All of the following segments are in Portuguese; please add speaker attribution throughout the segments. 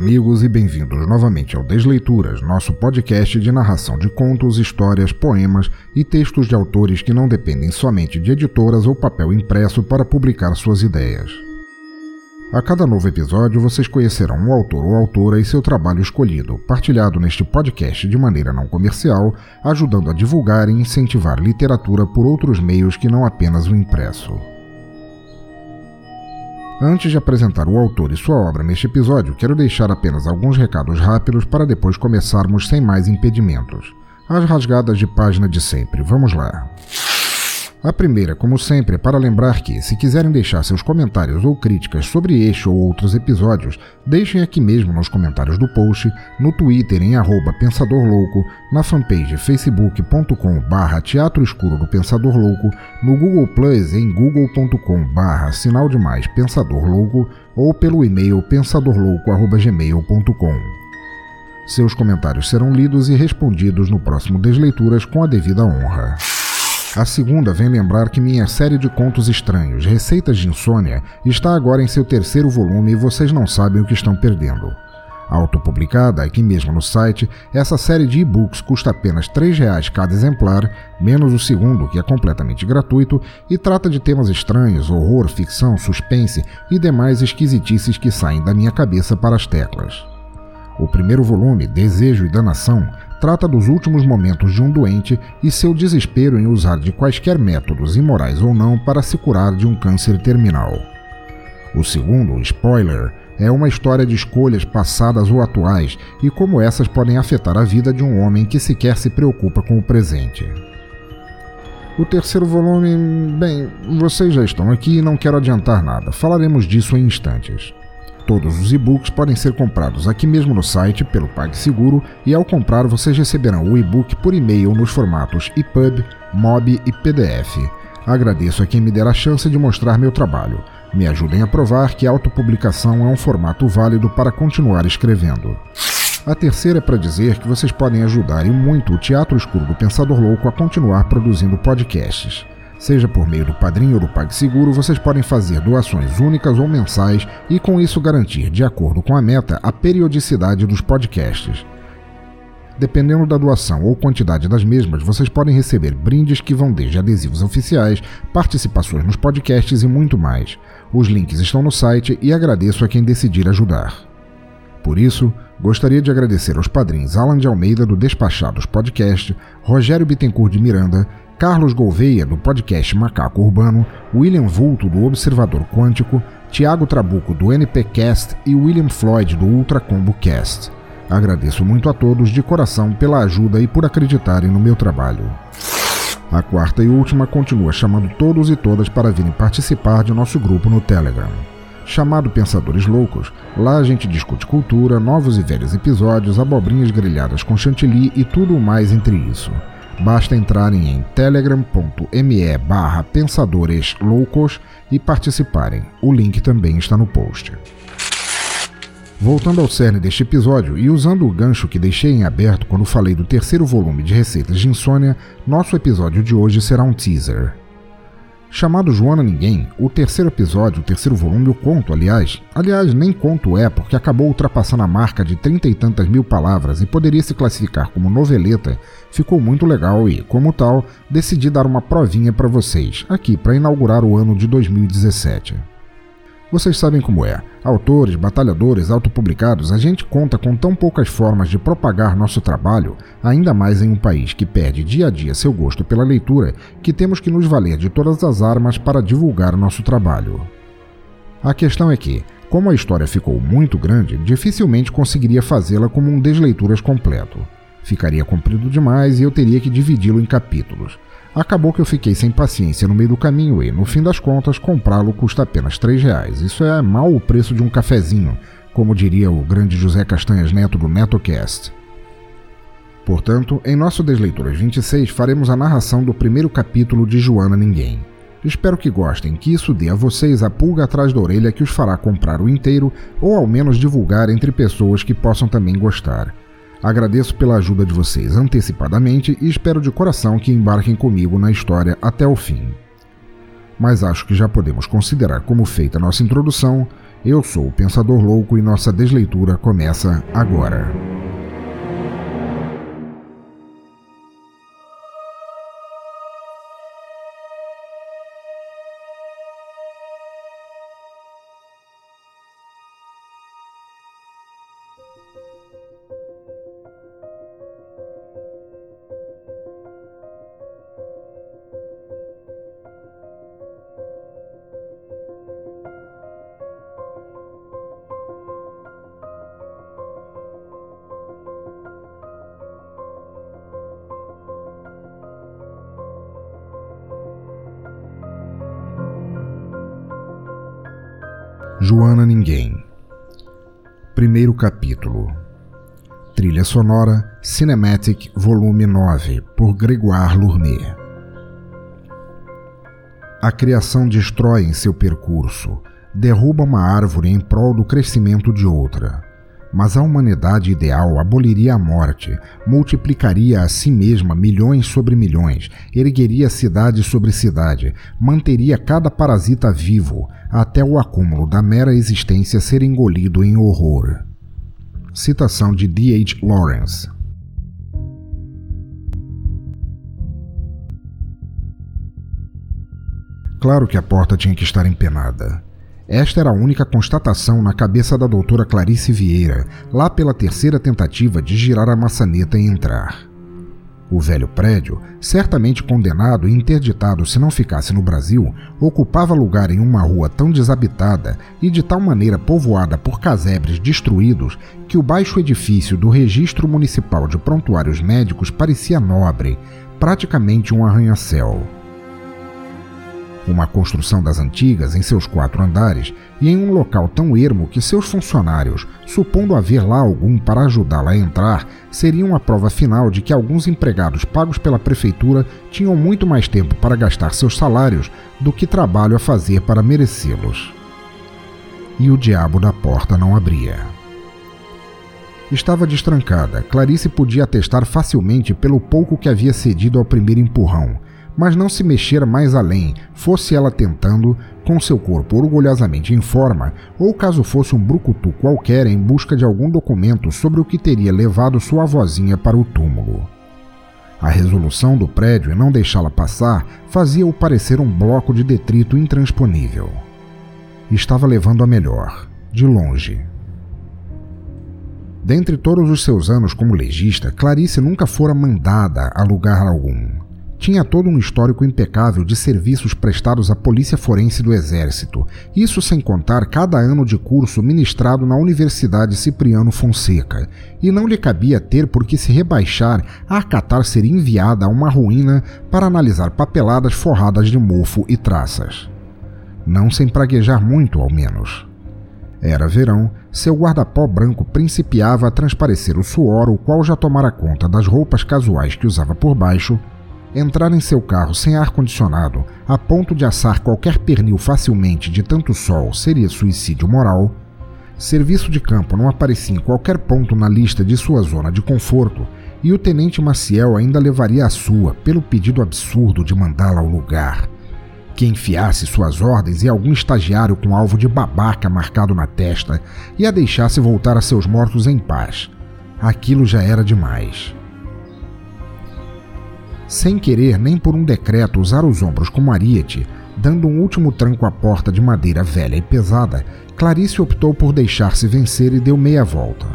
Speaker 1: Amigos, e bem-vindos novamente ao Desleituras, nosso podcast de narração de contos, histórias, poemas e textos de autores que não dependem somente de editoras ou papel impresso para publicar suas ideias. A cada novo episódio, vocês conhecerão um autor ou autora e seu trabalho escolhido, partilhado neste podcast de maneira não comercial, ajudando a divulgar e incentivar literatura por outros meios que não apenas o impresso. Antes de apresentar o autor e sua obra neste episódio, quero deixar apenas alguns recados rápidos para depois começarmos sem mais impedimentos. As rasgadas de página de sempre. Vamos lá. A primeira, como sempre, é para lembrar que, se quiserem deixar seus comentários ou críticas sobre este ou outros episódios, deixem aqui mesmo nos comentários do post, no Twitter em arroba Pensador Louco, na fanpage facebook.com barra Teatro Escuro do Pensador Louco, no Google Plus em google.com barra Sinal Demais Pensador Louco ou pelo e-mail pensadorlouco.gmail.com. Seus comentários serão lidos e respondidos no próximo Desleituras com a devida honra. A segunda vem lembrar que minha série de contos estranhos, Receitas de Insônia, está agora em seu terceiro volume e vocês não sabem o que estão perdendo. Autopublicada aqui mesmo no site, essa série de e-books custa apenas R$ 3,00 cada exemplar, menos o segundo, que é completamente gratuito, e trata de temas estranhos, horror, ficção, suspense e demais esquisitices que saem da minha cabeça para as teclas. O primeiro volume, Desejo e Danação, trata dos últimos momentos de um doente e seu desespero em usar de quaisquer métodos, imorais ou não, para se curar de um câncer terminal. O segundo, Spoiler, é uma história de escolhas passadas ou atuais e como essas podem afetar a vida de um homem que sequer se preocupa com o presente. O terceiro volume, bem, vocês já estão aqui e não quero adiantar nada, falaremos disso em instantes. Todos os e-books podem ser comprados aqui mesmo no site pelo PagSeguro e ao comprar vocês receberão o e-book por e-mail nos formatos EPUB, MOB e PDF. Agradeço a quem me der a chance de mostrar meu trabalho. Me ajudem a provar que a autopublicação é um formato válido para continuar escrevendo. A terceira é para dizer que vocês podem ajudar e muito o Teatro Escuro do Pensador Louco a continuar produzindo podcasts. Seja por meio do Padrinho ou do PagSeguro, vocês podem fazer doações únicas ou mensais e com isso garantir, de acordo com a meta, a periodicidade dos podcasts. Dependendo da doação ou quantidade das mesmas, vocês podem receber brindes que vão desde adesivos oficiais, participações nos podcasts e muito mais. Os links estão no site e agradeço a quem decidir ajudar. Por isso, gostaria de agradecer aos padrinhos Alan de Almeida do Despachados Podcast, Rogério Bittencourt de Miranda, Carlos Gouveia, do podcast Macaco Urbano, William Vulto, do Observador Quântico, Tiago Trabuco, do NPcast e William Floyd, do Ultra Combo Cast. Agradeço muito a todos de coração pela ajuda e por acreditarem no meu trabalho. A quarta e última continua chamando todos e todas para virem participar de nosso grupo no Telegram. Chamado Pensadores Loucos, lá a gente discute cultura, novos e velhos episódios, abobrinhas grelhadas com chantilly e tudo mais entre isso. Basta entrarem em telegram.me barra pensadores loucos e participarem. O link também está no post. Voltando ao cerne deste episódio e usando o gancho que deixei em aberto quando falei do terceiro volume de Receitas de Insônia, nosso episódio de hoje será um teaser. Chamado Joana Ninguém, o terceiro episódio, o terceiro volume, o conto, aliás, aliás, nem conto é, porque acabou ultrapassando a marca de trinta e tantas mil palavras e poderia se classificar como noveleta, ficou muito legal e, como tal, decidi dar uma provinha para vocês, aqui para inaugurar o ano de 2017. Vocês sabem como é. Autores, batalhadores, autopublicados, a gente conta com tão poucas formas de propagar nosso trabalho, ainda mais em um país que perde dia a dia seu gosto pela leitura, que temos que nos valer de todas as armas para divulgar nosso trabalho. A questão é que, como a história ficou muito grande, dificilmente conseguiria fazê-la como um desleituras completo. Ficaria comprido demais e eu teria que dividi-lo em capítulos. Acabou que eu fiquei sem paciência no meio do caminho e, no fim das contas, comprá-lo custa apenas R$ reais. Isso é mal o preço de um cafezinho, como diria o grande José Castanhas Neto do NetoCast. Portanto, em nosso Desleituras 26 faremos a narração do primeiro capítulo de Joana Ninguém. Espero que gostem, que isso dê a vocês a pulga atrás da orelha que os fará comprar o inteiro ou ao menos divulgar entre pessoas que possam também gostar. Agradeço pela ajuda de vocês antecipadamente e espero de coração que embarquem comigo na história até o fim. Mas acho que já podemos considerar como feita nossa introdução. Eu sou o Pensador Louco e nossa desleitura começa agora. Joana Ninguém. Primeiro capítulo. Trilha sonora Cinematic Volume 9, por Grégoire Lourmet. A criação destrói em seu percurso, derruba uma árvore em prol do crescimento de outra mas a humanidade ideal aboliria a morte, multiplicaria a si mesma milhões sobre milhões, ergueria cidade sobre cidade, manteria cada parasita vivo, até o acúmulo da mera existência ser engolido em horror. Citação de D. H. Lawrence Claro que a porta tinha que estar empenada. Esta era a única constatação na cabeça da doutora Clarice Vieira, lá pela terceira tentativa de girar a maçaneta e entrar. O velho prédio, certamente condenado e interditado se não ficasse no Brasil, ocupava lugar em uma rua tão desabitada e de tal maneira povoada por casebres destruídos que o baixo edifício do Registro Municipal de Prontuários Médicos parecia nobre, praticamente um arranha-céu uma construção das antigas em seus quatro andares e em um local tão ermo que seus funcionários, supondo haver lá algum para ajudá-la a entrar, seriam a prova final de que alguns empregados pagos pela prefeitura tinham muito mais tempo para gastar seus salários do que trabalho a fazer para merecê-los. E o diabo da porta não abria. Estava destrancada. Clarice podia atestar facilmente pelo pouco que havia cedido ao primeiro empurrão mas não se mexera mais além, fosse ela tentando, com seu corpo orgulhosamente em forma, ou caso fosse um brucutu qualquer em busca de algum documento sobre o que teria levado sua vozinha para o túmulo. A resolução do prédio em não deixá-la passar fazia-o parecer um bloco de detrito intransponível. Estava levando a melhor, de longe. Dentre todos os seus anos como legista, Clarice nunca fora mandada a lugar algum tinha todo um histórico impecável de serviços prestados à Polícia Forense do Exército, isso sem contar cada ano de curso ministrado na Universidade Cipriano Fonseca, e não lhe cabia ter por que se rebaixar a acatar ser enviada a uma ruína para analisar papeladas forradas de mofo e traças. Não sem praguejar muito, ao menos. Era verão, seu guarda-pó branco principiava a transparecer o suor, o qual já tomara conta das roupas casuais que usava por baixo, Entrar em seu carro sem ar-condicionado, a ponto de assar qualquer pernil facilmente de tanto sol, seria suicídio moral. Serviço de campo não aparecia em qualquer ponto na lista de sua zona de conforto, e o tenente Maciel ainda levaria a sua pelo pedido absurdo de mandá-la ao lugar. Que enfiasse suas ordens em algum estagiário com alvo de babaca marcado na testa e a deixasse voltar a seus mortos em paz. Aquilo já era demais. Sem querer nem por um decreto usar os ombros como ariete, dando um último tranco à porta de madeira velha e pesada, Clarice optou por deixar-se vencer e deu meia volta.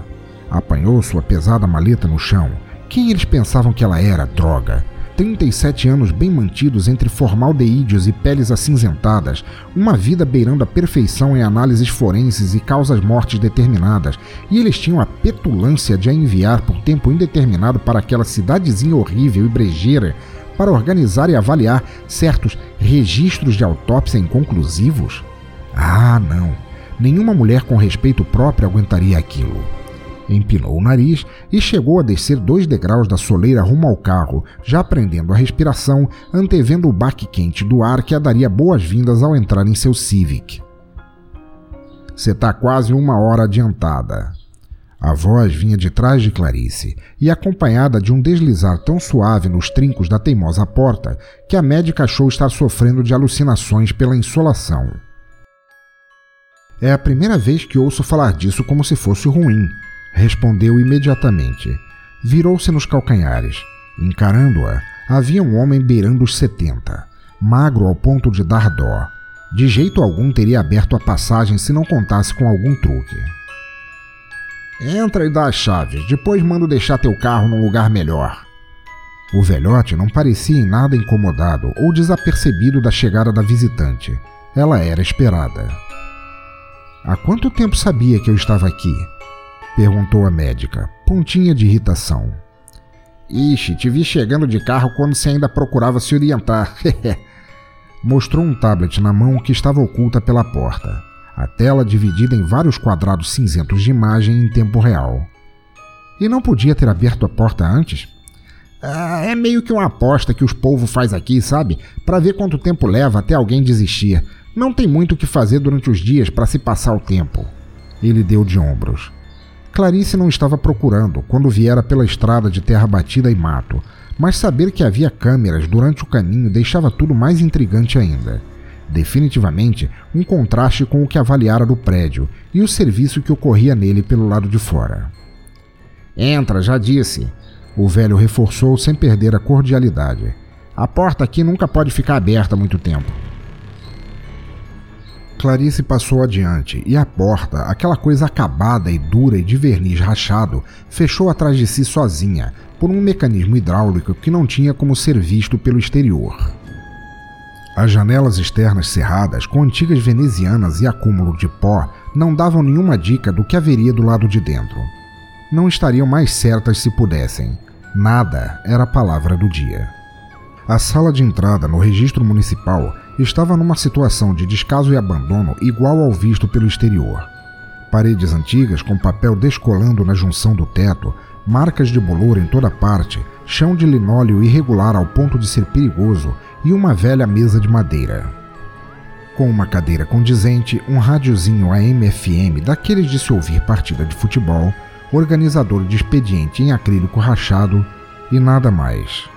Speaker 1: Apanhou sua pesada maleta no chão. Quem eles pensavam que ela era, droga? 37 anos bem mantidos entre formaldeídeos e peles acinzentadas, uma vida beirando a perfeição em análises forenses e causas-mortes determinadas, e eles tinham a petulância de a enviar por tempo indeterminado para aquela cidadezinha horrível e brejeira para organizar e avaliar certos registros de autópsia inconclusivos? Ah, não! Nenhuma mulher com respeito próprio aguentaria aquilo. Empinou o nariz e chegou a descer dois degraus da soleira rumo ao carro, já prendendo a respiração, antevendo o baque quente do ar que a daria boas-vindas ao entrar em seu Civic. Você está quase uma hora adiantada. A voz vinha de trás de Clarice e acompanhada de um deslizar tão suave nos trincos da teimosa porta que a médica achou estar sofrendo de alucinações pela insolação. É a primeira vez que ouço falar disso como se fosse ruim, respondeu imediatamente. Virou-se nos calcanhares. Encarando-a, havia um homem beirando os setenta, magro ao ponto de dar dó. De jeito algum teria aberto a passagem se não contasse com algum truque. Entra e dá as chaves, depois mando deixar teu carro num lugar melhor. O velhote não parecia em nada incomodado ou desapercebido da chegada da visitante. Ela era esperada. Há quanto tempo sabia que eu estava aqui? Perguntou a médica, pontinha de irritação. Ixi, te vi chegando de carro quando você ainda procurava se orientar. Mostrou um tablet na mão que estava oculta pela porta. A tela dividida em vários quadrados cinzentos de imagem em tempo real. E não podia ter aberto a porta antes? Ah, é meio que uma aposta que os povos faz aqui, sabe? Para ver quanto tempo leva até alguém desistir. Não tem muito o que fazer durante os dias para se passar o tempo. Ele deu de ombros. Clarice não estava procurando quando viera pela estrada de terra batida e mato, mas saber que havia câmeras durante o caminho deixava tudo mais intrigante ainda. Definitivamente um contraste com o que avaliara do prédio e o serviço que ocorria nele pelo lado de fora. Entra, já disse. O velho reforçou sem perder a cordialidade. A porta aqui nunca pode ficar aberta muito tempo. Clarice passou adiante e a porta, aquela coisa acabada e dura e de verniz rachado, fechou atrás de si sozinha, por um mecanismo hidráulico que não tinha como ser visto pelo exterior. As janelas externas cerradas, com antigas venezianas e acúmulo de pó, não davam nenhuma dica do que haveria do lado de dentro. Não estariam mais certas se pudessem. Nada era a palavra do dia. A sala de entrada no registro municipal estava numa situação de descaso e abandono igual ao visto pelo exterior. Paredes antigas com papel descolando na junção do teto, marcas de bolor em toda parte, chão de linóleo irregular ao ponto de ser perigoso e uma velha mesa de madeira. Com uma cadeira condizente, um rádiozinho AM/FM daqueles de se ouvir partida de futebol, organizador de expediente em acrílico rachado e nada mais.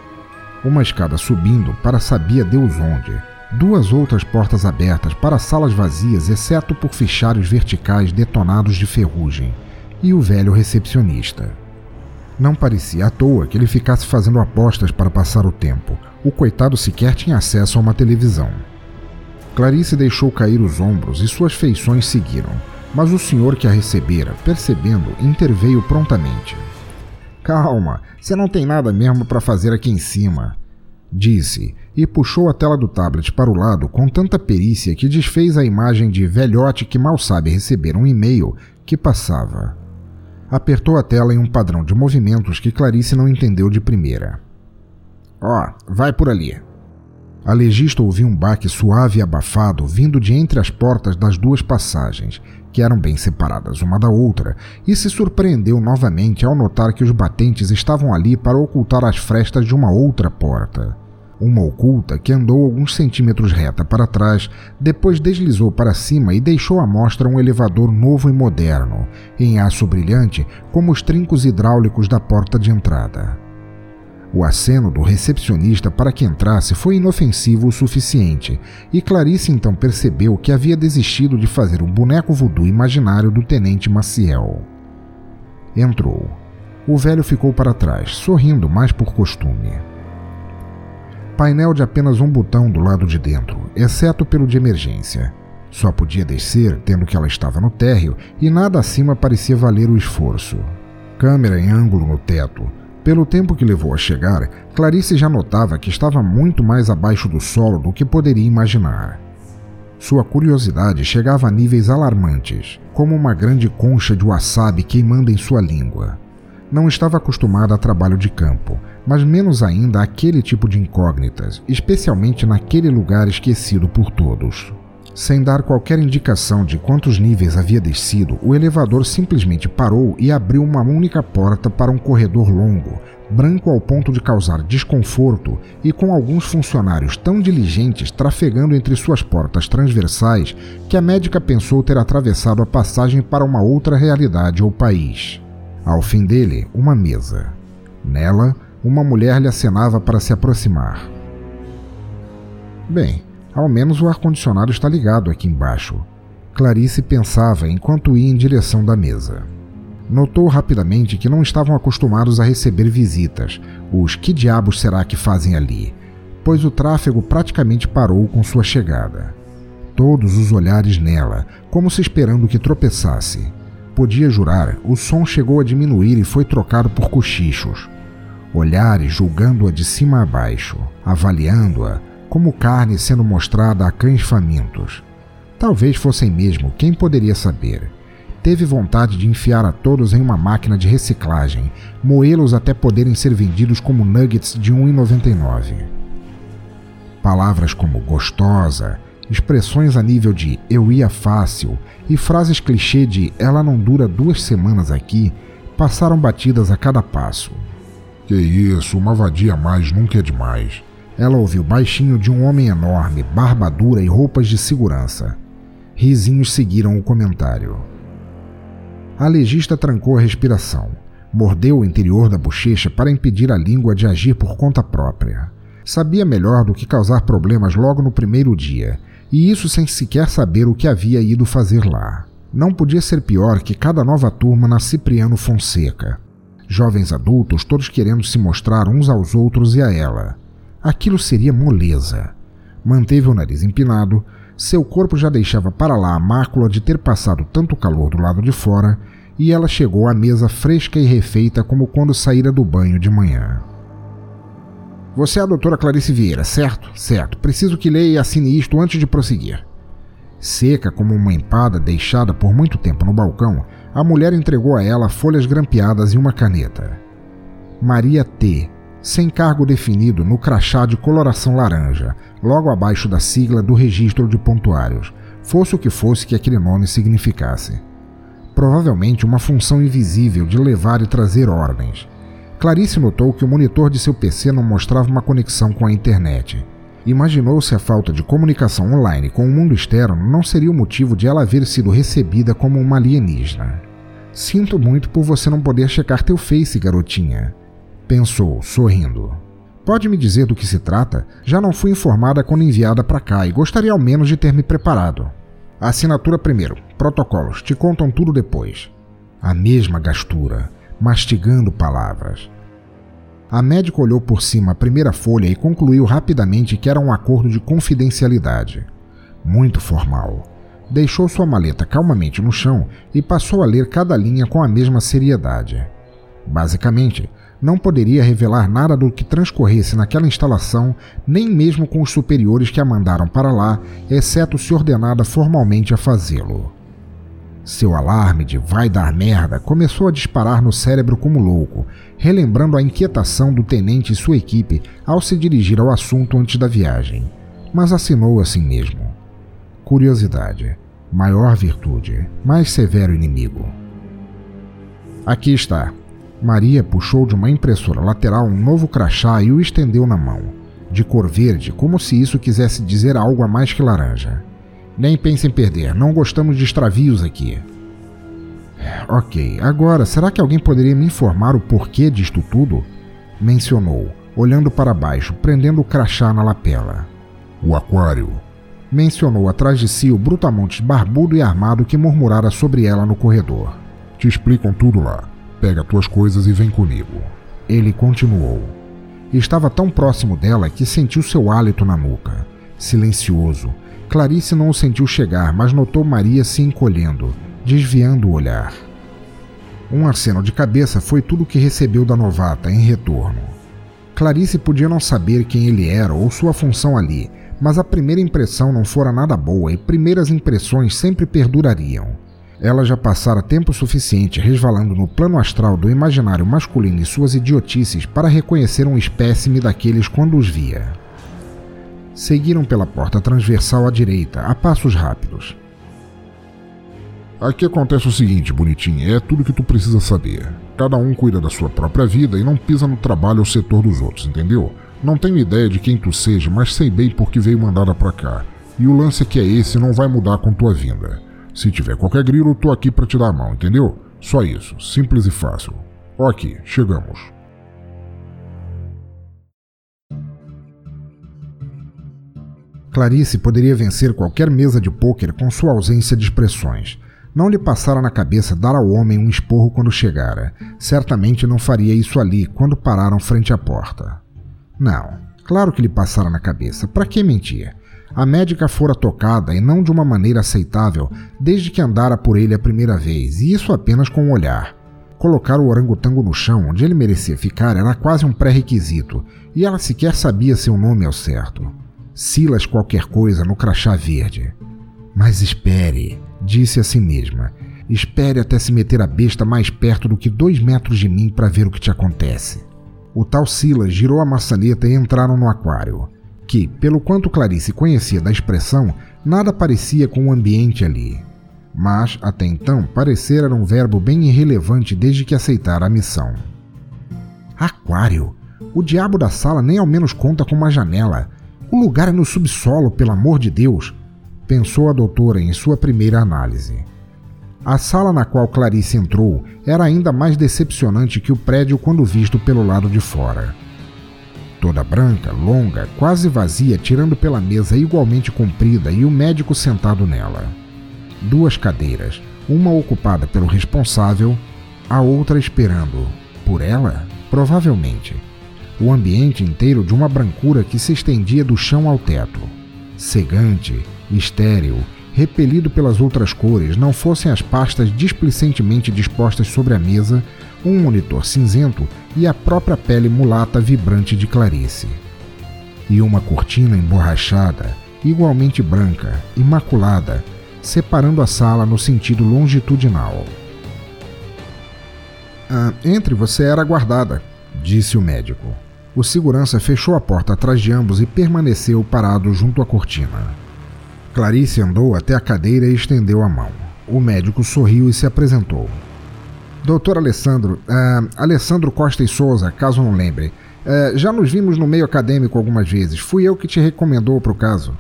Speaker 1: Uma escada subindo para sabia Deus onde, duas outras portas abertas para salas vazias, exceto por fichários verticais detonados de ferrugem, e o velho recepcionista. Não parecia à toa que ele ficasse fazendo apostas para passar o tempo. O coitado sequer tinha acesso a uma televisão. Clarice deixou cair os ombros e suas feições seguiram, mas o senhor que a recebera, percebendo, interveio prontamente. Calma, você não tem nada mesmo para fazer aqui em cima disse, e puxou a tela do tablet para o lado com tanta perícia que desfez a imagem de velhote que mal sabe receber um e-mail que passava. Apertou a tela em um padrão de movimentos que Clarice não entendeu de primeira. Ó, oh, vai por ali. A legista ouviu um baque suave e abafado vindo de entre as portas das duas passagens, que eram bem separadas uma da outra, e se surpreendeu novamente ao notar que os batentes estavam ali para ocultar as frestas de uma outra porta. Uma oculta que andou alguns centímetros reta para trás, depois deslizou para cima e deixou à mostra um elevador novo e moderno, em aço brilhante como os trincos hidráulicos da porta de entrada. O aceno do recepcionista para que entrasse foi inofensivo o suficiente, e Clarice então percebeu que havia desistido de fazer um boneco voodoo imaginário do tenente Maciel. Entrou. O velho ficou para trás, sorrindo mais por costume. Painel de apenas um botão do lado de dentro, exceto pelo de emergência. Só podia descer, tendo que ela estava no térreo, e nada acima parecia valer o esforço. Câmera em ângulo no teto, pelo tempo que levou a chegar, Clarice já notava que estava muito mais abaixo do solo do que poderia imaginar. Sua curiosidade chegava a níveis alarmantes, como uma grande concha de wasabi queimando em sua língua. Não estava acostumada a trabalho de campo, mas menos ainda àquele tipo de incógnitas, especialmente naquele lugar esquecido por todos. Sem dar qualquer indicação de quantos níveis havia descido, o elevador simplesmente parou e abriu uma única porta para um corredor longo, branco ao ponto de causar desconforto e com alguns funcionários tão diligentes trafegando entre suas portas transversais que a médica pensou ter atravessado a passagem para uma outra realidade ou país. Ao fim dele, uma mesa. Nela, uma mulher lhe acenava para se aproximar. Bem, ao menos o ar-condicionado está ligado aqui embaixo. Clarice pensava enquanto ia em direção da mesa. Notou rapidamente que não estavam acostumados a receber visitas. Os que diabos será que fazem ali? Pois o tráfego praticamente parou com sua chegada. Todos os olhares nela, como se esperando que tropeçasse. Podia jurar, o som chegou a diminuir e foi trocado por cochichos. Olhares julgando-a de cima a baixo, avaliando-a, como carne sendo mostrada a cães famintos. Talvez fossem mesmo, quem poderia saber? Teve vontade de enfiar a todos em uma máquina de reciclagem, moê-los até poderem ser vendidos como nuggets de 1,99. Palavras como gostosa, expressões a nível de eu ia fácil e frases clichê de ela não dura duas semanas aqui passaram batidas a cada passo. Que isso, uma vadia a mais nunca é demais. Ela ouviu baixinho de um homem enorme, barba dura e roupas de segurança. Risinhos seguiram o comentário. A legista trancou a respiração. Mordeu o interior da bochecha para impedir a língua de agir por conta própria. Sabia melhor do que causar problemas logo no primeiro dia, e isso sem sequer saber o que havia ido fazer lá. Não podia ser pior que cada nova turma na Cipriano Fonseca. Jovens adultos, todos querendo se mostrar uns aos outros e a ela. Aquilo seria moleza. Manteve o nariz empinado, seu corpo já deixava para lá a mácula de ter passado tanto calor do lado de fora, e ela chegou à mesa fresca e refeita como quando saíra do banho de manhã. Você é a doutora Clarice Vieira, certo? Certo. Preciso que leia e assine isto antes de prosseguir. Seca como uma empada deixada por muito tempo no balcão, a mulher entregou a ela folhas grampeadas e uma caneta. Maria T sem cargo definido no crachá de coloração laranja, logo abaixo da sigla do registro de pontuários, fosse o que fosse que aquele nome significasse. Provavelmente uma função invisível de levar e trazer ordens. Clarice notou que o monitor de seu PC não mostrava uma conexão com a internet. Imaginou se a falta de comunicação online com o mundo externo não seria o motivo de ela haver sido recebida como uma alienígena. Sinto muito por você não poder checar teu Face, garotinha pensou, sorrindo. Pode me dizer do que se trata? Já não fui informada quando enviada para cá e gostaria ao menos de ter me preparado. Assinatura primeiro, protocolos, te contam tudo depois. A mesma gastura, mastigando palavras. A médica olhou por cima a primeira folha e concluiu rapidamente que era um acordo de confidencialidade. Muito formal. Deixou sua maleta calmamente no chão e passou a ler cada linha com a mesma seriedade. Basicamente, não poderia revelar nada do que transcorresse naquela instalação, nem mesmo com os superiores que a mandaram para lá, exceto se ordenada formalmente a fazê-lo. Seu alarme de vai dar merda começou a disparar no cérebro como louco, relembrando a inquietação do tenente e sua equipe ao se dirigir ao assunto antes da viagem. Mas assinou assim mesmo. Curiosidade, maior virtude, mais severo inimigo. Aqui está, Maria puxou de uma impressora lateral um novo crachá e o estendeu na mão, de cor verde, como se isso quisesse dizer algo a mais que laranja. Nem pense em perder, não gostamos de extravios aqui. Ok, agora, será que alguém poderia me informar o porquê disto tudo? Mencionou, olhando para baixo, prendendo o crachá na lapela. O aquário. Mencionou atrás de si o brutamontes barbudo e armado que murmurara sobre ela no corredor. Te explicam tudo lá. Pega tuas coisas e vem comigo. Ele continuou. Estava tão próximo dela que sentiu seu hálito na nuca. Silencioso. Clarice não o sentiu chegar, mas notou Maria se encolhendo, desviando o olhar. Um aceno de cabeça foi tudo o que recebeu da novata em retorno. Clarice podia não saber quem ele era ou sua função ali, mas a primeira impressão não fora nada boa e primeiras impressões sempre perdurariam. Ela já passara tempo suficiente resvalando no plano astral do imaginário masculino e suas idiotices para reconhecer um espécime daqueles quando os via. Seguiram pela porta transversal à direita, a passos rápidos.
Speaker 2: Aqui acontece o seguinte, bonitinho, é tudo que tu precisa saber. Cada um cuida da sua própria vida e não pisa no trabalho ou setor dos outros, entendeu? Não tenho ideia de quem tu seja, mas sei bem por que veio mandada pra cá. E o lance é que é esse não vai mudar com tua vinda. Se tiver qualquer grilo, tô aqui para te dar a mão, entendeu? Só isso, simples e fácil. Aqui, chegamos.
Speaker 1: Clarice poderia vencer qualquer mesa de pôquer com sua ausência de expressões. Não lhe passara na cabeça dar ao homem um esporro quando chegara. Certamente não faria isso ali quando pararam frente à porta. Não, claro que lhe passara na cabeça. Para que mentir? A médica fora tocada e não de uma maneira aceitável desde que andara por ele a primeira vez, e isso apenas com um olhar. Colocar o orangotango no chão, onde ele merecia ficar, era quase um pré-requisito, e ela sequer sabia seu nome ao certo. Silas qualquer coisa no crachá verde. Mas espere, disse a si mesma. Espere até se meter a besta mais perto do que dois metros de mim para ver o que te acontece. O tal Silas girou a maçaneta e entraram no aquário, que, pelo quanto Clarice conhecia da expressão, nada parecia com o ambiente ali. Mas, até então, parecer era um verbo bem irrelevante desde que aceitara a missão. Aquário? O diabo da sala nem ao menos conta com uma janela. O lugar é no subsolo, pelo amor de Deus pensou a doutora em sua primeira análise. A sala na qual Clarice entrou era ainda mais decepcionante que o prédio quando visto pelo lado de fora. Toda branca, longa, quase vazia, tirando pela mesa igualmente comprida e o médico sentado nela. Duas cadeiras, uma ocupada pelo responsável, a outra esperando. Por ela? Provavelmente. O ambiente inteiro de uma brancura que se estendia do chão ao teto. Cegante, estéril, repelido pelas outras cores, não fossem as pastas displicentemente dispostas sobre a mesa, um monitor cinzento e a própria pele mulata vibrante de Clarice. E uma cortina emborrachada, igualmente branca, imaculada, separando a sala no sentido longitudinal. Ah, entre, você era guardada, disse o médico. O segurança fechou a porta atrás de ambos e permaneceu parado junto à cortina. Clarice andou até a cadeira e estendeu a mão. O médico sorriu e se apresentou. Doutor Alessandro, uh, Alessandro Costa e Souza, caso não lembre. Uh, já nos vimos no meio acadêmico algumas vezes. Fui eu que te recomendou para o caso.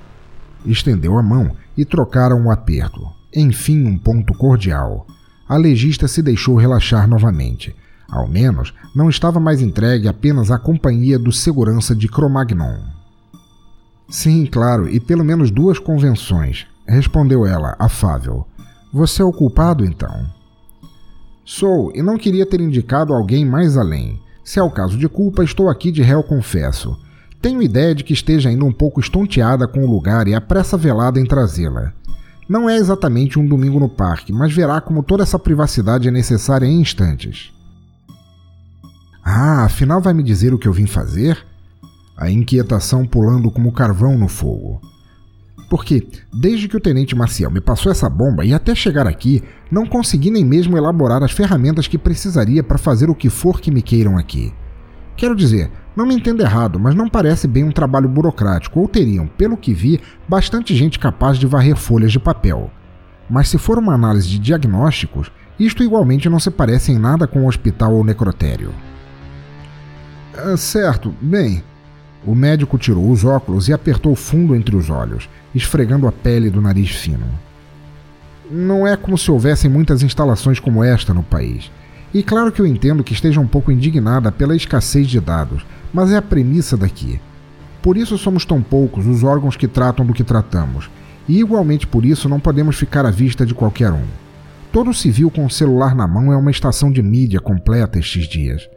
Speaker 1: Estendeu a mão e trocaram um aperto. Enfim, um ponto cordial. A legista se deixou relaxar novamente. Ao menos, não estava mais entregue apenas à companhia do segurança de Cromagnon. Sim, claro, e pelo menos duas convenções, respondeu ela, afável. Você é o culpado, então? Sou, e não queria ter indicado alguém mais além. Se é o caso de culpa, estou aqui de réu confesso. Tenho ideia de que esteja ainda um pouco estonteada com o lugar e a pressa velada em trazê-la. Não é exatamente um domingo no parque, mas verá como toda essa privacidade é necessária em instantes. Ah, afinal vai me dizer o que eu vim fazer? a inquietação pulando como carvão no fogo. Porque, desde que o tenente Maciel me passou essa bomba e até chegar aqui, não consegui nem mesmo elaborar as ferramentas que precisaria para fazer o que for que me queiram aqui. Quero dizer, não me entenda errado, mas não parece bem um trabalho burocrático, ou teriam, pelo que vi, bastante gente capaz de varrer folhas de papel. Mas se for uma análise de diagnósticos, isto igualmente não se parece em nada com um hospital ou necrotério. Ah, certo, bem, o médico tirou os óculos e apertou fundo entre os olhos, esfregando a pele do nariz fino. Não é como se houvessem muitas instalações como esta no país. E claro que eu entendo que esteja um pouco indignada pela escassez de dados, mas é a premissa daqui. Por isso somos tão poucos os órgãos que tratam do que tratamos, e igualmente por isso não podemos ficar à vista de qualquer um. Todo civil com o celular na mão é uma estação de mídia completa estes dias.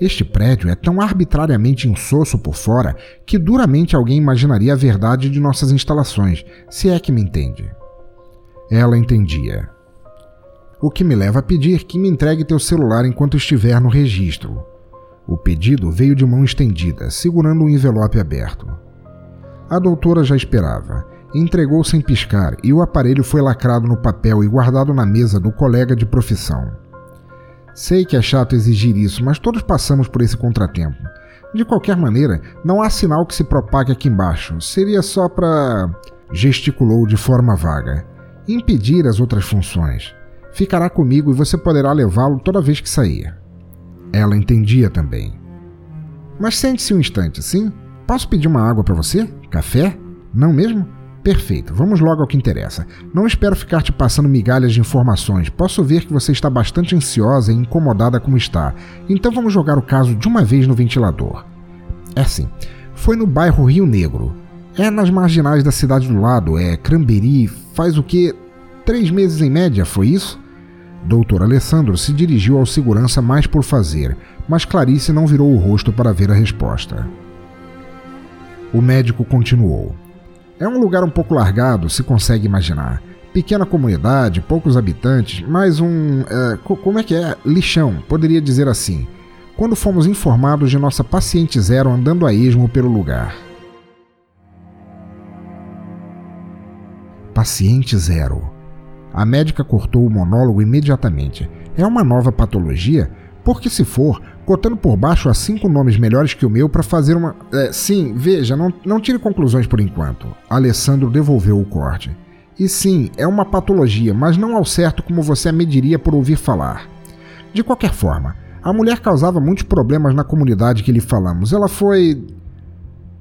Speaker 1: Este prédio é tão arbitrariamente insosso por fora que duramente alguém imaginaria a verdade de nossas instalações, se é que me entende. Ela entendia. O que me leva a pedir que me entregue teu celular enquanto estiver no registro. O pedido veio de mão estendida, segurando um envelope aberto. A doutora já esperava. Entregou sem piscar e o aparelho foi lacrado no papel e guardado na mesa do colega de profissão. Sei que é chato exigir isso, mas todos passamos por esse contratempo. De qualquer maneira, não há sinal que se propague aqui embaixo. Seria só para. gesticulou de forma vaga. Impedir as outras funções. Ficará comigo e você poderá levá-lo toda vez que sair. Ela entendia também. Mas sente-se um instante, sim? Posso pedir uma água para você? Café? Não mesmo? Perfeito, vamos logo ao que interessa. Não espero ficar te passando migalhas de informações. Posso ver que você está bastante ansiosa e incomodada como está. Então vamos jogar o caso de uma vez no ventilador. É assim. Foi no bairro Rio Negro. É nas marginais da cidade do lado, é Cranberry. Faz o que? Três meses em média, foi isso? Doutor Alessandro se dirigiu ao segurança mais por fazer, mas Clarice não virou o rosto para ver a resposta. O médico continuou. É um lugar um pouco largado, se consegue imaginar. Pequena comunidade, poucos habitantes, mais um. É, como é que é? Lixão, poderia dizer assim. Quando fomos informados de nossa paciente zero andando a esmo pelo lugar. Paciente zero. A médica cortou o monólogo imediatamente. É uma nova patologia? Porque se for, cotando por baixo há cinco nomes melhores que o meu para fazer uma. É, sim, veja, não, não tire conclusões por enquanto. Alessandro devolveu o corte. E sim, é uma patologia, mas não ao certo como você a mediria por ouvir falar. De qualquer forma, a mulher causava muitos problemas na comunidade que lhe falamos. Ela foi.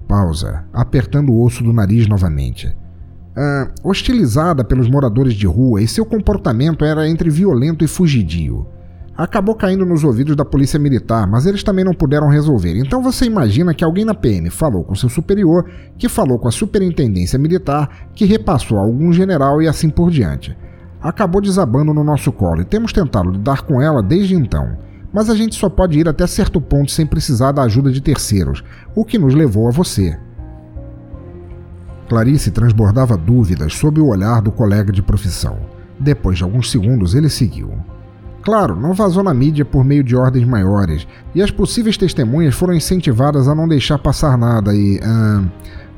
Speaker 1: Pausa, apertando o osso do nariz novamente. Ah, hostilizada pelos moradores de rua e seu comportamento era entre violento e fugidio acabou caindo nos ouvidos da polícia militar, mas eles também não puderam resolver. Então você imagina que alguém na PM falou com seu superior, que falou com a superintendência militar, que repassou a algum general e assim por diante. Acabou desabando no nosso colo e temos tentado lidar com ela desde então. Mas a gente só pode ir até certo ponto sem precisar da ajuda de terceiros, o que nos levou a você. Clarice transbordava dúvidas sob o olhar do colega de profissão. Depois de alguns segundos, ele seguiu. Claro, não vazou na mídia por meio de ordens maiores, e as possíveis testemunhas foram incentivadas a não deixar passar nada e.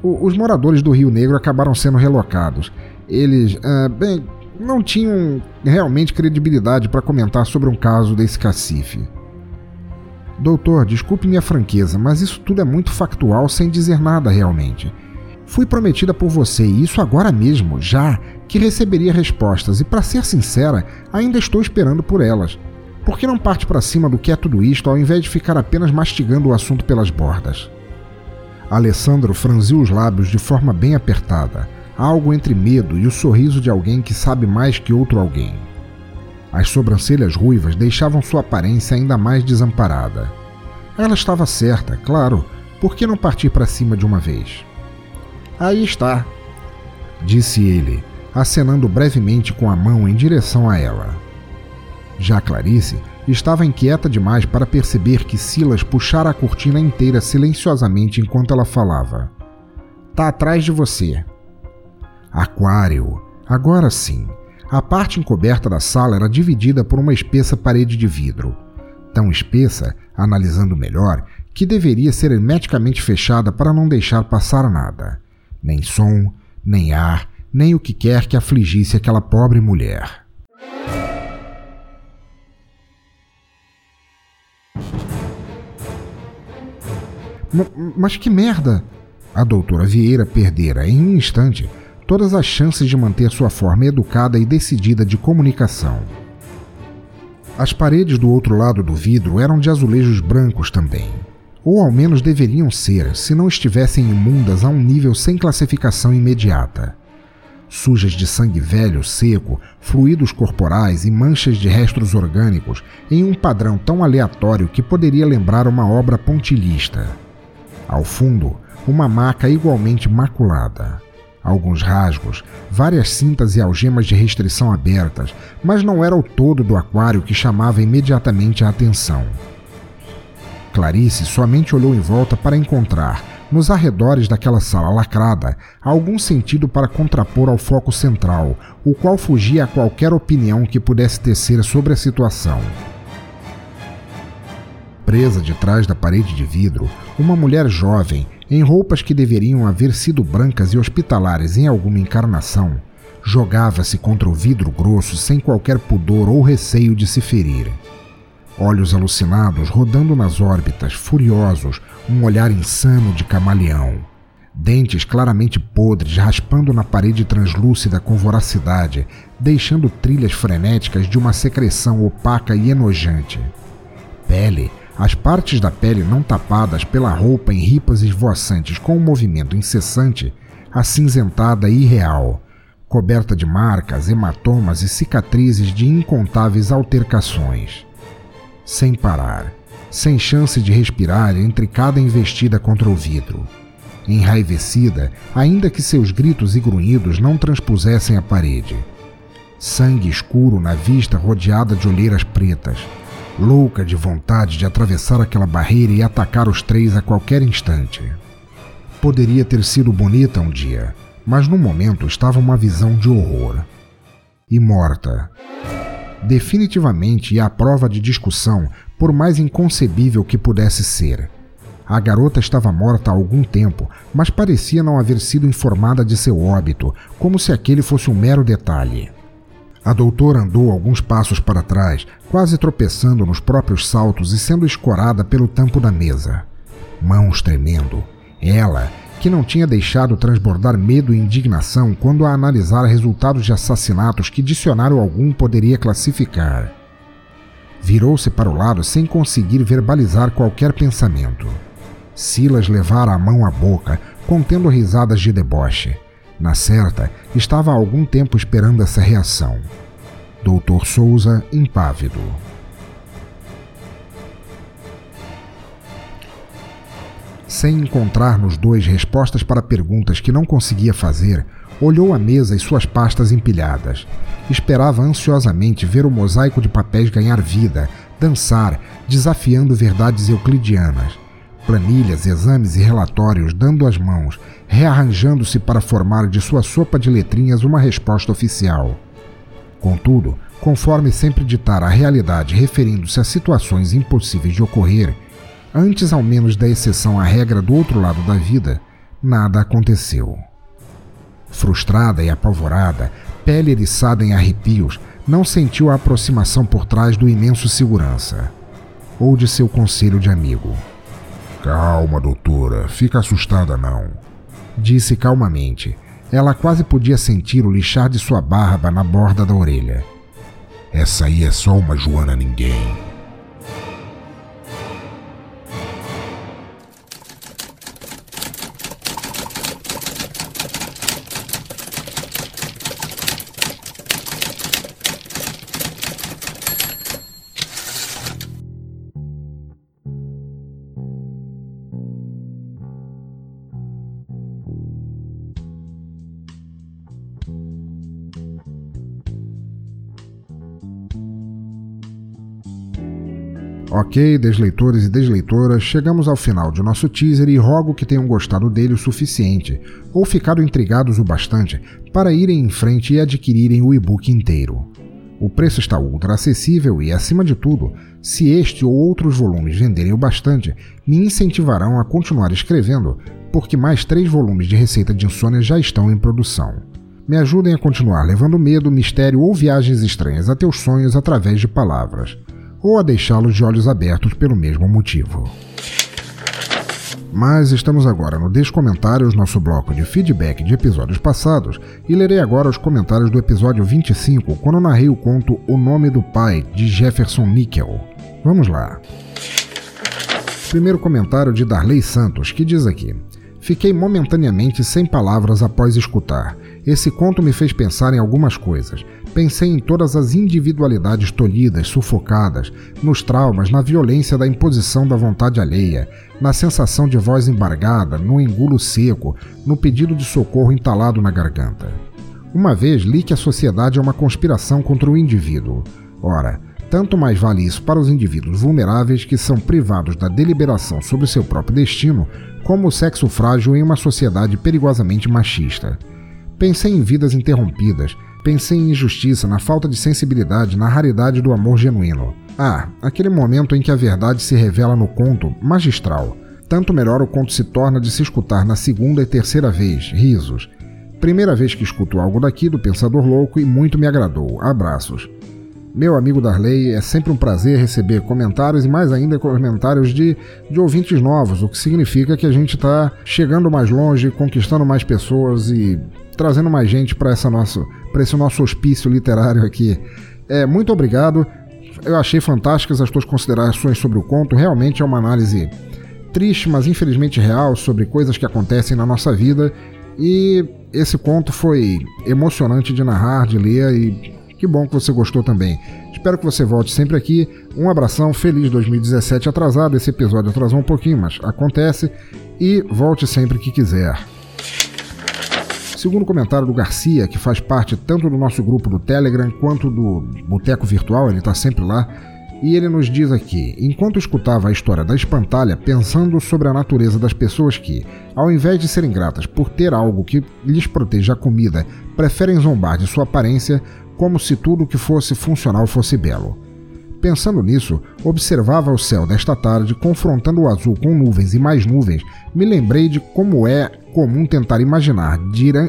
Speaker 1: Os moradores do Rio Negro acabaram sendo relocados. Eles, bem, não tinham realmente credibilidade para comentar sobre um caso desse cacife. Doutor, desculpe minha franqueza, mas isso tudo é muito factual sem dizer nada realmente. Fui prometida por você, e isso agora mesmo, já, que receberia respostas, e para ser sincera, ainda estou esperando por elas. Por que não parte para cima do que é tudo isto ao invés de ficar apenas mastigando o assunto pelas bordas? Alessandro franziu os lábios de forma bem apertada, algo entre medo e o sorriso de alguém que sabe mais que outro alguém. As sobrancelhas ruivas deixavam sua aparência ainda mais desamparada. Ela estava certa, claro, por que não partir para cima de uma vez? Aí está, disse ele, acenando brevemente com a mão em direção a ela. Já Clarice estava inquieta demais para perceber que Silas puxara a cortina inteira silenciosamente enquanto ela falava. Tá atrás de você. Aquário. Agora sim. A parte encoberta da sala era dividida por uma espessa parede de vidro. Tão espessa, analisando melhor, que deveria ser hermeticamente fechada para não deixar passar nada nem som, nem ar, nem o que quer que afligisse aquela pobre mulher. mas que merda! A doutora Vieira perdera em um instante todas as chances de manter sua forma educada e decidida de comunicação. As paredes do outro lado do vidro eram de azulejos brancos também ou ao menos deveriam ser, se não estivessem imundas a um nível sem classificação imediata. Sujas de sangue velho, seco, fluidos corporais e manchas de restos orgânicos em um padrão tão aleatório que poderia lembrar uma obra pontilhista. Ao fundo, uma maca igualmente maculada. Alguns rasgos, várias cintas e algemas de restrição abertas, mas não era o todo do aquário que chamava imediatamente a atenção. Clarice somente olhou em volta para encontrar, nos arredores daquela sala lacrada, algum sentido para contrapor ao foco central, o qual fugia a qualquer opinião que pudesse tecer sobre a situação. Presa de trás da parede de vidro, uma mulher jovem, em roupas que deveriam haver sido brancas e hospitalares em alguma encarnação, jogava-se contra o vidro grosso sem qualquer pudor ou receio de se ferir. Olhos alucinados rodando nas órbitas, furiosos, um olhar insano de camaleão. Dentes claramente podres raspando na parede translúcida com voracidade, deixando trilhas frenéticas de uma secreção opaca e enojante. Pele, as partes da pele não tapadas pela roupa em ripas esvoaçantes com um movimento incessante, acinzentada e irreal, coberta de marcas, hematomas e cicatrizes de incontáveis altercações sem parar, sem chance de respirar entre cada investida contra o vidro. Enraivecida, ainda que seus gritos e grunhidos não transpusessem a parede. Sangue escuro na vista rodeada de olheiras pretas, louca de vontade de atravessar aquela barreira e atacar os três a qualquer instante. Poderia ter sido bonita um dia, mas no momento estava uma visão de horror. E morta definitivamente e à prova de discussão, por mais inconcebível que pudesse ser. A garota estava morta há algum tempo, mas parecia não haver sido informada de seu óbito, como se aquele fosse um mero detalhe. A doutora andou alguns passos para trás, quase tropeçando nos próprios saltos e sendo escorada pelo tampo da mesa. Mãos tremendo. Ela, que não tinha deixado transbordar medo e indignação quando a analisar resultados de assassinatos que dicionário algum poderia classificar. Virou-se para o lado sem conseguir verbalizar qualquer pensamento. Silas levara a mão à boca, contendo risadas de deboche. Na certa, estava há algum tempo esperando essa reação. Doutor Souza, impávido. Sem encontrar nos dois respostas para perguntas que não conseguia fazer, olhou a mesa e suas pastas empilhadas. Esperava ansiosamente ver o mosaico de papéis ganhar vida, dançar, desafiando verdades euclidianas. Planilhas, exames e relatórios dando as mãos, rearranjando-se para formar de sua sopa de letrinhas uma resposta oficial. Contudo, conforme sempre ditar a realidade referindo-se a situações impossíveis de ocorrer, Antes, ao menos, da exceção à regra do outro lado da vida, nada aconteceu. Frustrada e apavorada, pele eriçada em arrepios, não sentiu a aproximação por trás do imenso segurança, ou de seu conselho de amigo.
Speaker 2: Calma, doutora, fica assustada não.
Speaker 1: Disse calmamente. Ela quase podia sentir o lixar de sua barba na borda da orelha.
Speaker 2: Essa aí é só uma Joana ninguém.
Speaker 1: Ok, desleitores e desleitoras, chegamos ao final de nosso teaser e rogo que tenham gostado dele o suficiente, ou ficado intrigados o bastante, para irem em frente e adquirirem o e-book inteiro. O preço está ultra acessível e, acima de tudo, se este ou outros volumes venderem o bastante, me incentivarão a continuar escrevendo, porque mais três volumes de Receita de Insônia já estão em produção. Me ajudem a continuar levando medo, mistério ou viagens estranhas a teus sonhos através de palavras ou a deixá-los de olhos abertos pelo mesmo motivo. Mas estamos agora no Descomentários, nosso bloco de feedback de episódios passados, e lerei agora os comentários do episódio 25, quando narrei o conto O Nome do Pai, de Jefferson Nickel. Vamos lá. Primeiro comentário de Darley Santos, que diz aqui: Fiquei momentaneamente sem palavras após escutar. Esse conto me fez pensar em algumas coisas. Pensei em todas as individualidades tolhidas, sufocadas, nos traumas, na violência da imposição da vontade alheia, na sensação de voz embargada, no engulo seco, no pedido de socorro entalado na garganta. Uma vez li que a sociedade é uma conspiração contra o indivíduo. Ora, tanto mais vale isso para os indivíduos vulneráveis que são privados da deliberação sobre seu próprio destino, como o sexo frágil em uma sociedade perigosamente machista. Pensei em vidas interrompidas, pensei em injustiça, na falta de sensibilidade, na raridade do amor genuíno. Ah, aquele momento em que a verdade se revela no conto, magistral. Tanto melhor o conto se torna de se escutar na segunda e terceira vez, risos. Primeira vez que escuto algo daqui do Pensador Louco e muito me agradou. Abraços. meu amigo Darley. É sempre um prazer receber comentários e mais ainda comentários de, de ouvintes novos, o que significa que a gente está chegando mais longe, conquistando mais pessoas e trazendo mais gente para esse nosso hospício literário aqui. É, muito obrigado. Eu achei fantásticas as tuas considerações sobre o conto. Realmente é uma análise triste, mas infelizmente real sobre coisas que acontecem na nossa vida. E esse conto foi emocionante de narrar, de ler e que bom que você gostou também. Espero que você volte sempre aqui. Um abração, feliz 2017 atrasado. Esse episódio atrasou um pouquinho, mas acontece. E volte sempre que quiser. Segundo o comentário do Garcia, que faz parte tanto do nosso grupo do Telegram quanto do Boteco Virtual, ele está sempre lá, e ele nos diz aqui: enquanto escutava a história da espantalha, pensando sobre a natureza das pessoas que, ao invés de serem gratas por ter algo que lhes proteja a comida, preferem zombar de sua aparência, como se tudo que fosse funcional fosse belo. Pensando nisso, observava o céu desta tarde confrontando o azul com nuvens e mais nuvens. Me lembrei de como é comum tentar imaginar,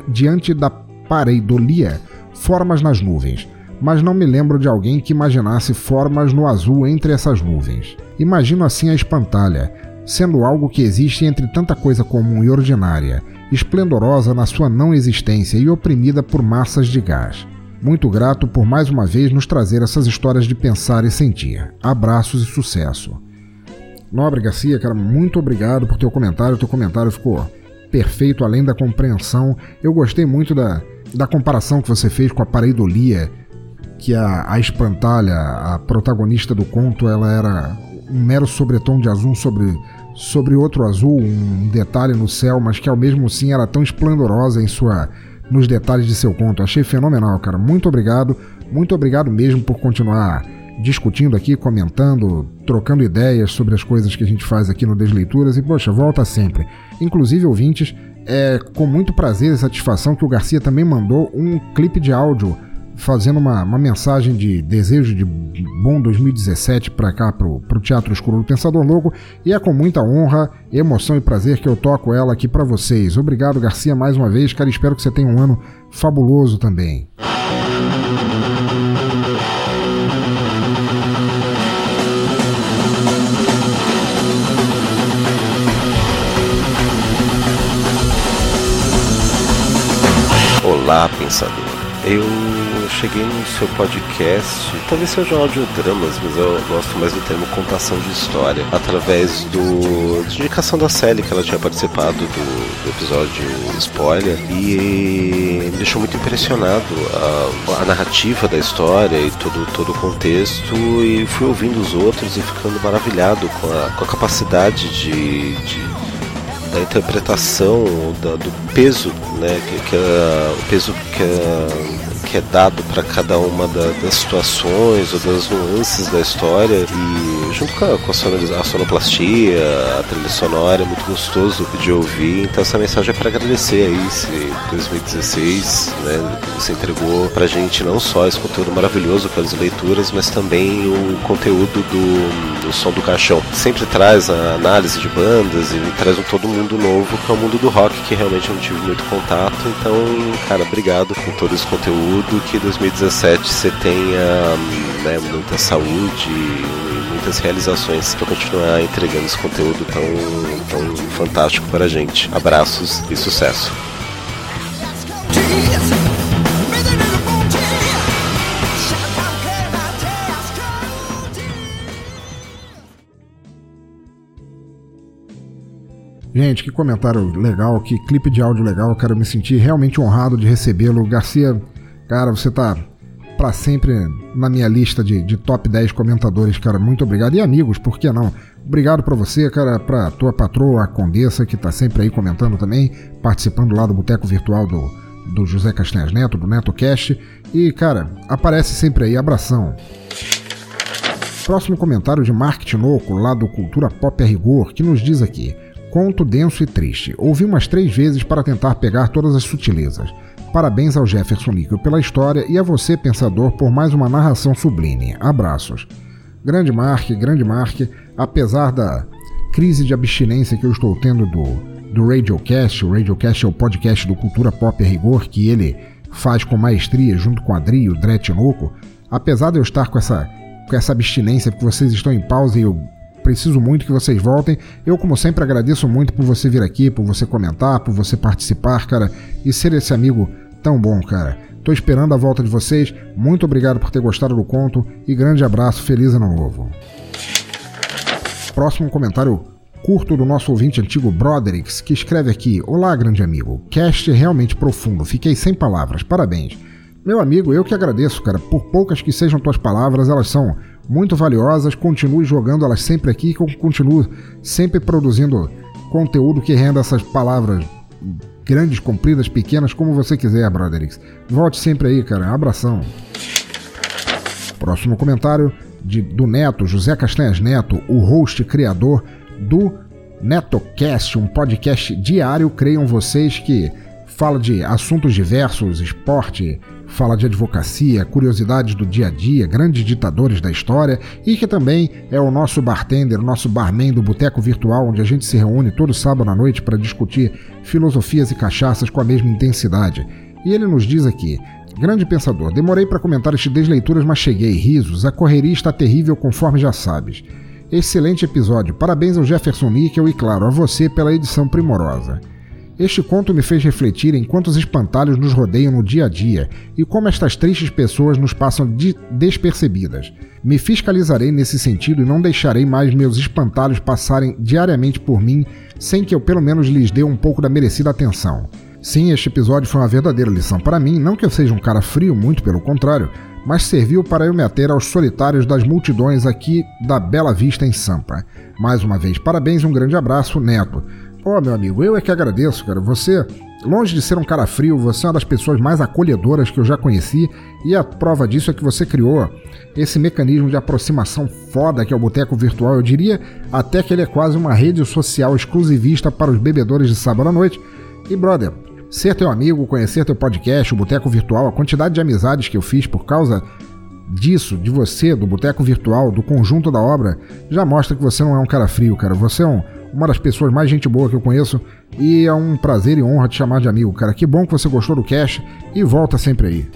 Speaker 1: diante da pareidolia, formas nas nuvens, mas não me lembro de alguém que imaginasse formas no azul entre essas nuvens. Imagino assim a espantalha, sendo algo que existe entre tanta coisa comum e ordinária, esplendorosa na sua não existência e oprimida por massas de gás. Muito grato por mais uma vez nos trazer essas histórias de pensar e sentir. Abraços e sucesso. Nobre Garcia, cara, muito obrigado por teu comentário. Teu comentário ficou perfeito, além da compreensão. Eu gostei muito da, da comparação que você fez com a pareidolia, que a, a espantalha, a protagonista do conto, ela era um mero sobretom de azul sobre, sobre outro azul, um detalhe no céu, mas que ao mesmo sim era tão esplendorosa em sua nos detalhes de seu conto. Achei fenomenal, cara. Muito obrigado, muito obrigado mesmo por continuar discutindo aqui, comentando, trocando ideias sobre as coisas que a gente faz aqui no Desleituras e, poxa, volta sempre. Inclusive, ouvintes, é com muito prazer e satisfação que o Garcia também mandou um clipe de áudio fazendo uma, uma mensagem de desejo de bom 2017 para cá, pro, pro Teatro Escuro do Pensador Louco, e é com muita honra, emoção e prazer que eu toco ela aqui para vocês. Obrigado, Garcia, mais uma vez, cara, espero que você tenha um ano fabuloso também.
Speaker 3: Pensador. Eu cheguei no seu podcast, talvez seja audiodramas, mas eu gosto mais do termo contação de história, através do de indicação da Sally, que ela tinha participado do, do episódio spoiler, e me deixou muito impressionado a, a, narrativa da história e todo, todo o contexto, e fui ouvindo os outros e ficando maravilhado com a, com a capacidade de, de da interpretação da, do peso, né, que, que a, o peso que a, que é dado para cada uma da, das situações ou das nuances da história e junto com a, a, sonoplastia, a trilha sonora é muito gostoso de ouvir. Então essa mensagem é para agradecer aí esse 2016, né? Você entregou pra gente não só esse conteúdo maravilhoso pelas leituras, mas também o conteúdo do, do som do caixão. Sempre traz a análise de bandas e traz um todo mundo novo, que é o mundo do rock, que realmente eu não tive muito contato. Então, cara, obrigado por todo esse conteúdo que 2017 você tenha né, muita saúde muitas realizações para continuar entregando esse conteúdo tão, tão fantástico para a gente. Abraços e sucesso!
Speaker 1: Gente, que comentário legal, que clipe de áudio legal, quero me sentir realmente honrado de recebê-lo. Garcia, Cara, você tá para sempre na minha lista de, de, top 10 comentadores, cara. Muito obrigado. E amigos, por que não? Obrigado para você, cara, pra tua patroa, a Condessa, que tá sempre aí comentando também, participando lá do Boteco Virtual do, do José Castanhas Neto, do NetoCast. E, cara, aparece sempre aí. Abração. Próximo comentário de Mark Tinoco, lá do Cultura Pop a Rigor, que nos diz aqui: Conto denso e triste. Ouvi umas três vezes para tentar pegar todas as sutilezas. Parabéns ao Jefferson Níquel pela história e a você, pensador, por mais uma narração sublime. Abraços. Grande Mark, grande Mark, apesar da crise de abstinência que eu estou tendo do, do Radiocast, o Radiocast é o podcast do Cultura Pop a Rigor, que ele faz com maestria junto com a Adri e o Dretinoco, apesar de eu estar com essa, com essa abstinência, porque vocês estão em pausa e eu preciso muito que vocês voltem. Eu, como sempre, agradeço muito por você vir aqui, por você comentar, por você participar, cara, e ser esse amigo tão bom, cara. Tô esperando a volta de vocês. Muito obrigado por ter gostado do conto e grande abraço, feliz ano novo. Próximo comentário curto do nosso ouvinte antigo Broderix, que escreve aqui: Olá, grande amigo. Cast realmente profundo. Fiquei sem palavras. Parabéns. Meu amigo, eu que agradeço, cara. Por poucas que sejam tuas palavras, elas são muito valiosas. Continue jogando elas sempre aqui, que eu continuo sempre produzindo conteúdo que renda essas palavras grandes, compridas, pequenas, como você quiser, Broderix. Volte sempre aí, cara. Abração. Próximo comentário de, do Neto, José Castanhas Neto, o host criador do NetoCast, um podcast diário, creiam vocês, que fala de assuntos diversos, esporte, fala de advocacia, curiosidades do dia a dia, grandes ditadores da história e que também é o nosso bartender, o nosso barman do Boteco Virtual, onde a gente se reúne todo sábado à noite para discutir filosofias e cachaças com a mesma intensidade. E ele nos diz aqui: Grande pensador, demorei para comentar este desleituras, mas cheguei. Risos, a correria está terrível conforme já sabes. Excelente episódio, parabéns ao Jefferson Níquel e, claro, a você pela edição primorosa. Este conto me fez refletir em quantos espantalhos nos rodeiam no dia a dia e como estas tristes pessoas nos passam de despercebidas. Me fiscalizarei nesse sentido e não deixarei mais meus espantalhos passarem diariamente por mim sem que eu pelo menos lhes dê um pouco da merecida atenção. Sim, este episódio foi uma verdadeira lição para mim, não que eu seja um cara frio, muito pelo contrário, mas serviu para eu me ater aos solitários das multidões aqui da Bela Vista em Sampa. Mais uma vez, parabéns e um grande abraço, Neto. Pô, meu amigo, eu é que agradeço, cara. Você, longe de ser um cara frio, você é uma das pessoas mais acolhedoras que eu já conheci, e a prova disso é que você criou esse mecanismo de aproximação foda que é o Boteco Virtual. Eu diria até que ele é quase uma rede social exclusivista para os bebedores de sábado à noite. E, brother, ser teu amigo, conhecer teu podcast, o Boteco Virtual, a quantidade de amizades que eu fiz por causa disso, de você, do Boteco Virtual, do conjunto da obra, já mostra que você não é um cara frio, cara. Você é um uma das pessoas mais gente boa que eu conheço e é um prazer e honra te chamar de amigo, cara. Que bom que você gostou do cast e volta sempre aí.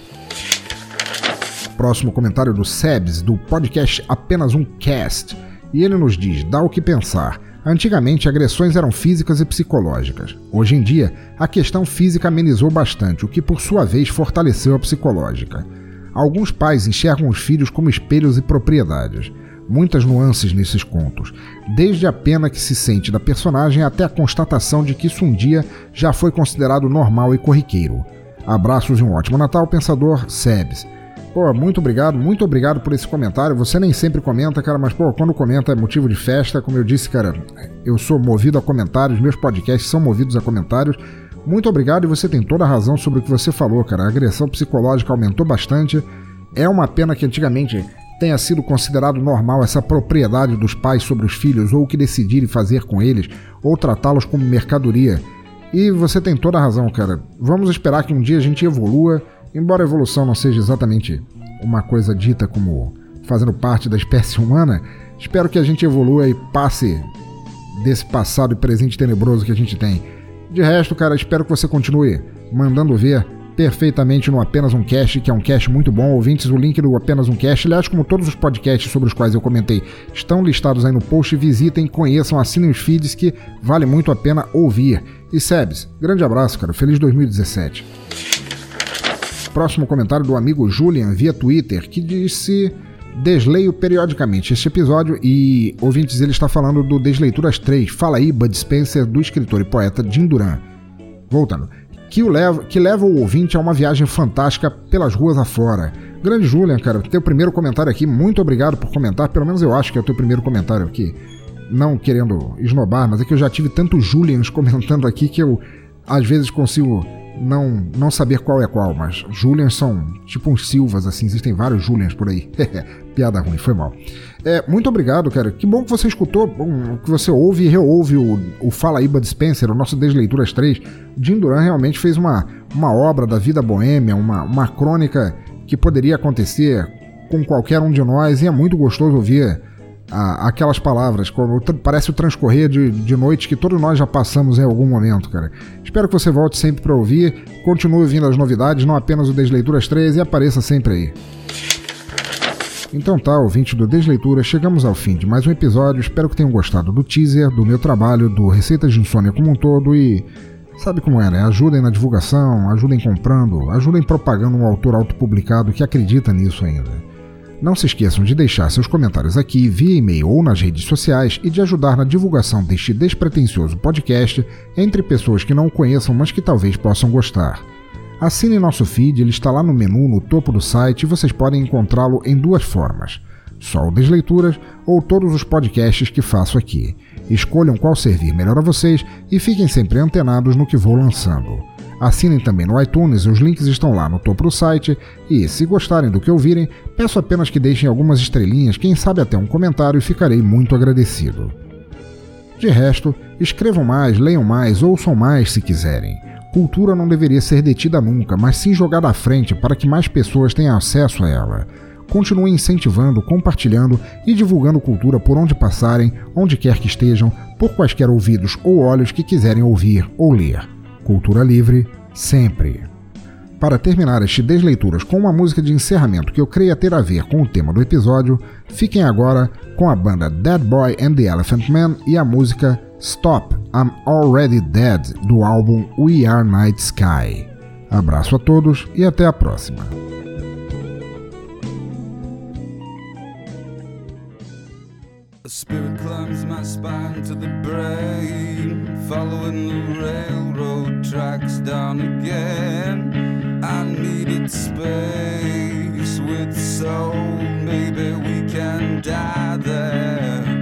Speaker 1: Próximo comentário do Sebs, do podcast Apenas um Cast. E ele nos diz: dá o que pensar. Antigamente, agressões eram físicas e psicológicas. Hoje em dia, a questão física amenizou bastante, o que por sua vez fortaleceu a psicológica. Alguns pais enxergam os filhos como espelhos e propriedades muitas nuances nesses contos, desde a pena que se sente da personagem até a constatação de que isso um dia já foi considerado normal e corriqueiro. Abraços e um ótimo Natal, pensador Sebes. Pô, muito obrigado, muito obrigado por esse comentário. Você nem sempre comenta, cara, mas pô, quando comenta é motivo de festa. Como eu disse, cara, eu sou movido a comentários, meus podcasts são movidos a comentários. Muito obrigado e você tem toda a razão sobre o que você falou, cara. A agressão psicológica aumentou bastante. É uma pena que antigamente tenha sido considerado normal essa propriedade dos pais sobre os filhos, ou o que decidirem fazer com eles, ou tratá-los como mercadoria. E você tem toda a razão, cara. Vamos esperar que um dia a gente evolua, embora a evolução não seja exatamente uma coisa dita como fazendo parte da espécie humana. Espero que a gente evolua e passe desse passado e presente tenebroso que a gente tem. De resto, cara, espero que você continue mandando ver perfeitamente no Apenas um Cast, que é um cast muito bom. Ouvintes, o link do Apenas um Cast, aliás, como todos os podcasts sobre os quais eu comentei, estão listados aí no post. Visitem, conheçam, assinem os feeds que vale muito a pena ouvir. E Sebs, grande abraço, cara. Feliz 2017. Próximo comentário do amigo Julian via Twitter, que disse desleio periodicamente este episódio e, ouvintes, ele está falando do Desleituras 3. Fala aí, Bud Spencer, do escritor e poeta Jim Duran. Voltando que, o leva, que leva o ouvinte a uma viagem fantástica pelas ruas afora. Grande Julian, cara, teu primeiro comentário aqui, muito obrigado por comentar, pelo menos eu acho que é o teu primeiro comentário aqui. Não querendo esnobar, mas é que eu já tive tantos Julians comentando aqui que eu às vezes consigo não, não saber qual é qual, mas Julians são tipo uns Silvas, assim, existem vários Julians por aí. Piada ruim, foi mal. É, muito obrigado, cara. Que bom que você escutou, que você ouve e reouve o, o Fala Iba Dispenser, o nosso Desleituras 3. Jim Duran realmente fez uma, uma obra da vida boêmia, uma, uma crônica que poderia acontecer com qualquer um de nós, e é muito gostoso ouvir a, aquelas palavras, como parece o transcorrer de, de noite que todos nós já passamos em algum momento, cara. Espero que você volte sempre para ouvir, continue ouvindo as novidades, não apenas o Desleituras 3 e apareça sempre aí. Então tá, ouvinte do Desleitura, chegamos ao fim de mais um episódio. Espero que tenham gostado do teaser, do meu trabalho, do Receitas de Insônia como um todo e. Sabe como é, né? Ajudem na divulgação, ajudem comprando, ajudem propagando um autor autopublicado que acredita nisso ainda. Não se esqueçam de deixar seus comentários aqui via e-mail ou nas redes sociais e de ajudar na divulgação deste despretensioso podcast entre pessoas que não o conheçam, mas que talvez possam gostar. Assine nosso feed, ele está lá no menu no topo do site e vocês podem encontrá-lo em duas formas: só o Desleituras ou todos os podcasts que faço aqui. Escolham qual servir melhor a vocês e fiquem sempre antenados no que vou lançando. Assinem também no iTunes, os links estão lá no topo do site. E, se gostarem do que ouvirem, peço apenas que deixem algumas estrelinhas, quem sabe até um comentário, e ficarei muito agradecido. De resto, escrevam mais, leiam mais, ouçam mais se quiserem. Cultura não deveria ser detida nunca, mas sim jogada à frente para que mais pessoas tenham acesso a ela. Continue incentivando, compartilhando e divulgando cultura por onde passarem, onde quer que estejam, por quaisquer ouvidos ou olhos que quiserem ouvir ou ler. Cultura livre, sempre. Para terminar este Desleituras com uma música de encerramento que eu creia ter a ver com o tema do episódio, fiquem agora com a banda Dead Boy and the Elephant Man e a música Stop, I'm Already Dead do álbum We Are Night Sky. Abraço a todos e até a próxima.
Speaker 4: A spirit climbs my spine to the brain, following the railroad tracks down again. I needed space with soul, maybe we can die there.